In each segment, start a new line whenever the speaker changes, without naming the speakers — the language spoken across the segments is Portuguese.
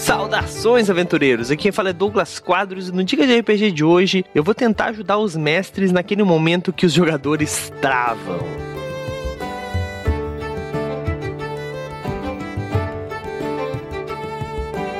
Saudações, aventureiros! Aqui quem fala é Douglas Quadros e no Dica de RPG de hoje eu vou tentar ajudar os mestres naquele momento que os jogadores travam.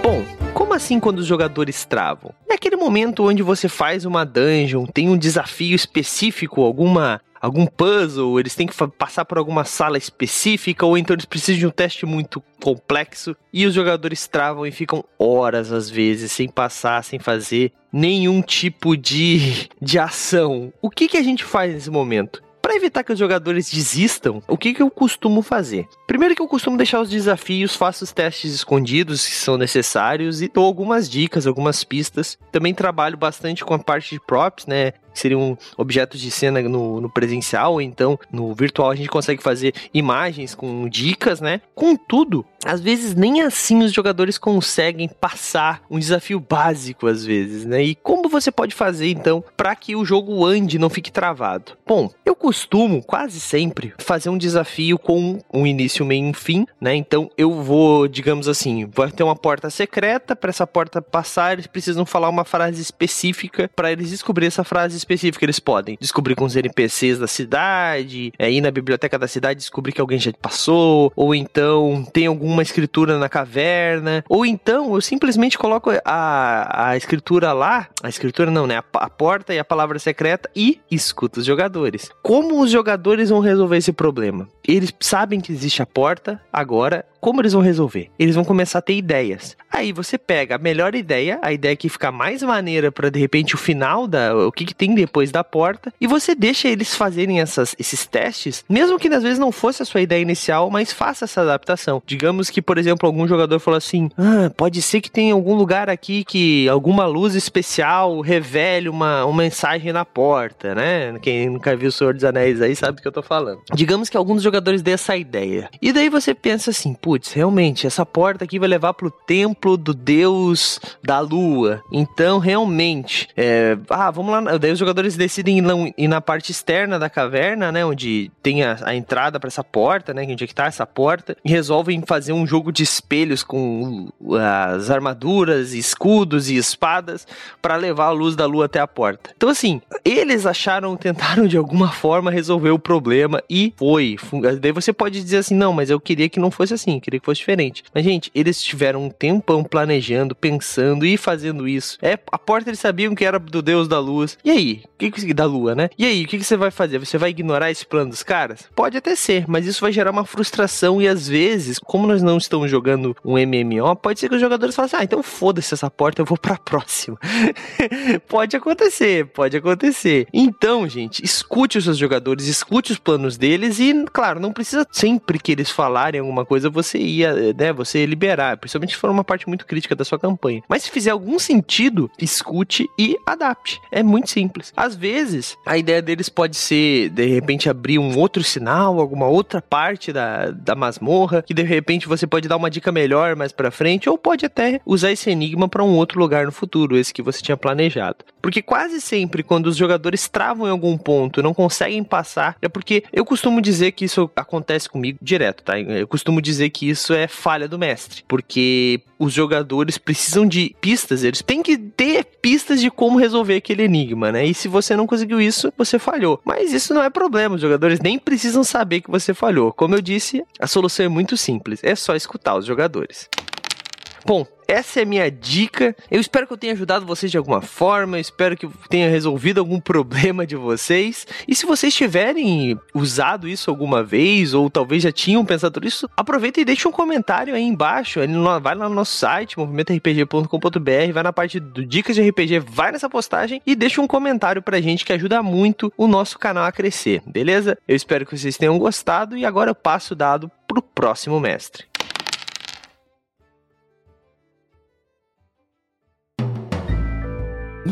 Bom, como assim quando os jogadores travam? É aquele momento onde você faz uma dungeon, tem um desafio específico, alguma algum puzzle, eles têm que passar por alguma sala específica, ou então eles precisam de um teste muito complexo e os jogadores travam e ficam horas às vezes sem passar, sem fazer nenhum tipo de, de ação. O que, que a gente faz nesse momento? Para evitar que os jogadores desistam, o que, que eu costumo fazer? Primeiro que eu costumo deixar os desafios, faço os testes escondidos que são necessários e dou algumas dicas, algumas pistas. Também trabalho bastante com a parte de props, né? Seriam objetos de cena no, no, presencial, ou então no virtual a gente consegue fazer imagens com dicas, né? Contudo, às vezes nem assim os jogadores conseguem passar um desafio básico às vezes, né? E como você pode fazer então para que o jogo ande, não fique travado? Bom, eu costumo quase sempre fazer um desafio com um início, meio e um fim, né? Então eu vou, digamos assim, vai ter uma porta secreta, para essa porta passar, eles precisam falar uma frase específica para eles descobrir essa frase específica. Eles podem descobrir com os NPCs da cidade, é, ir na biblioteca da cidade descobrir que alguém já passou, ou então tem alguma escritura na caverna, ou então eu simplesmente coloco a, a escritura lá, a escritura não, né? A, a porta e a palavra secreta e escuto os jogadores. Como os jogadores vão resolver esse problema? Eles sabem que existe a porta, agora como eles vão resolver? Eles vão começar a ter ideias. Aí você pega a melhor ideia, a ideia que fica mais maneira para de repente o final da o que, que, tem depois da porta e você deixa eles fazerem essas, esses testes, mesmo que às vezes não fosse a sua ideia inicial, mas faça essa adaptação. Digamos que, por exemplo, algum jogador falou assim: "Ah, pode ser que tenha algum lugar aqui que alguma luz especial revele uma, uma mensagem na porta, né? Quem nunca viu o Senhor dos Anéis aí sabe do que eu tô falando. Digamos que alguns jogadores dê essa ideia. E daí você pensa assim: putz, realmente, essa porta aqui vai levar pro templo do deus da lua. Então, realmente, é, ah, vamos lá. Daí os jogadores decidem ir na parte externa da caverna, né? Onde tem a, a entrada para essa porta, né? Onde é que tá essa porta. E resolvem fazer um jogo de espelhos com as armaduras, escudos e espadas para levar a luz da lua até a porta. Então, assim, eles acharam, tentaram de alguma forma resolver o problema e foi. Daí você pode dizer assim, não, mas eu queria que não fosse assim queria que fosse diferente. Mas, gente, eles tiveram um tempão planejando, pensando e fazendo isso. É, a porta eles sabiam que era do deus da luz. E aí? Que, que da lua, né? E aí, o que, que você vai fazer? Você vai ignorar esse plano dos caras? Pode até ser, mas isso vai gerar uma frustração e às vezes, como nós não estamos jogando um MMO, pode ser que os jogadores falem assim: ah, então foda-se essa porta, eu vou pra próxima. pode acontecer, pode acontecer. Então, gente, escute os seus jogadores, escute os planos deles e, claro, não precisa sempre que eles falarem alguma coisa você ia, né, você liberar, principalmente se for uma parte muito crítica da sua campanha. Mas se fizer algum sentido, escute e adapte. É muito simples. Às vezes, a ideia deles pode ser, de repente, abrir um outro sinal, alguma outra parte da, da masmorra, que de repente você pode dar uma dica melhor mais para frente, ou pode até usar esse enigma para um outro lugar no futuro, esse que você tinha planejado. Porque quase sempre, quando os jogadores travam em algum ponto, não conseguem passar, é porque eu costumo dizer que isso acontece comigo direto, tá? Eu costumo dizer que que isso é falha do mestre, porque os jogadores precisam de pistas, eles têm que ter pistas de como resolver aquele enigma, né? E se você não conseguiu isso, você falhou. Mas isso não é problema, os jogadores nem precisam saber que você falhou. Como eu disse, a solução é muito simples, é só escutar os jogadores. Bom, essa é a minha dica. Eu espero que eu tenha ajudado vocês de alguma forma. Eu espero que tenha resolvido algum problema de vocês. E se vocês tiverem usado isso alguma vez, ou talvez já tinham pensado nisso, aproveita e deixa um comentário aí embaixo. Vai lá no nosso site, movimentorpg.com.br, vai na parte do Dicas de RPG, vai nessa postagem e deixa um comentário pra gente que ajuda muito o nosso canal a crescer, beleza? Eu espero que vocês tenham gostado e agora eu passo o dado pro próximo mestre.